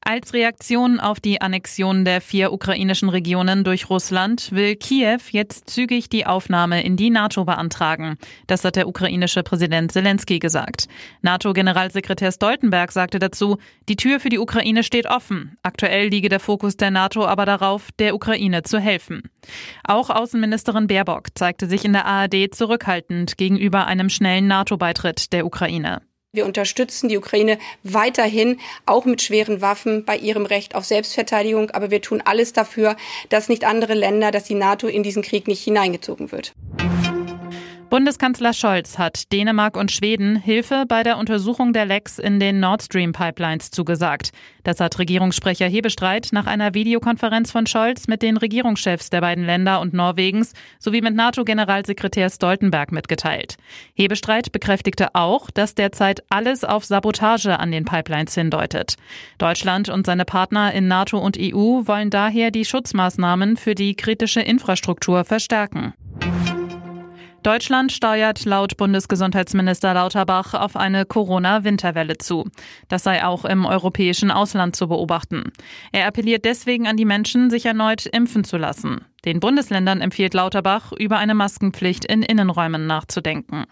Als Reaktion auf die Annexion der vier ukrainischen Regionen durch Russland will Kiew jetzt zügig die Aufnahme in die NATO beantragen. Das hat der ukrainische Präsident Zelensky gesagt. NATO-Generalsekretär Stoltenberg sagte dazu, die Tür für die Ukraine steht offen. Aktuell liege der Fokus der NATO aber darauf, der Ukraine zu helfen. Auch Außenministerin Baerbock zeigte sich in der ARD zurückhaltend gegenüber einem schnellen NATO-Beitritt der Ukraine. Wir unterstützen die Ukraine weiterhin, auch mit schweren Waffen, bei ihrem Recht auf Selbstverteidigung. Aber wir tun alles dafür, dass nicht andere Länder, dass die NATO in diesen Krieg nicht hineingezogen wird. Bundeskanzler Scholz hat Dänemark und Schweden Hilfe bei der Untersuchung der Lecks in den Nord Stream Pipelines zugesagt. Das hat Regierungssprecher Hebestreit nach einer Videokonferenz von Scholz mit den Regierungschefs der beiden Länder und Norwegens sowie mit NATO-Generalsekretär Stoltenberg mitgeteilt. Hebestreit bekräftigte auch, dass derzeit alles auf Sabotage an den Pipelines hindeutet. Deutschland und seine Partner in NATO und EU wollen daher die Schutzmaßnahmen für die kritische Infrastruktur verstärken. Deutschland steuert laut Bundesgesundheitsminister Lauterbach auf eine Corona-Winterwelle zu. Das sei auch im europäischen Ausland zu beobachten. Er appelliert deswegen an die Menschen, sich erneut impfen zu lassen. Den Bundesländern empfiehlt Lauterbach, über eine Maskenpflicht in Innenräumen nachzudenken.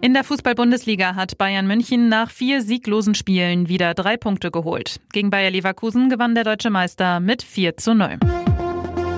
In der Fußball-Bundesliga hat Bayern München nach vier sieglosen Spielen wieder drei Punkte geholt. Gegen Bayer Leverkusen gewann der deutsche Meister mit 4 zu 0.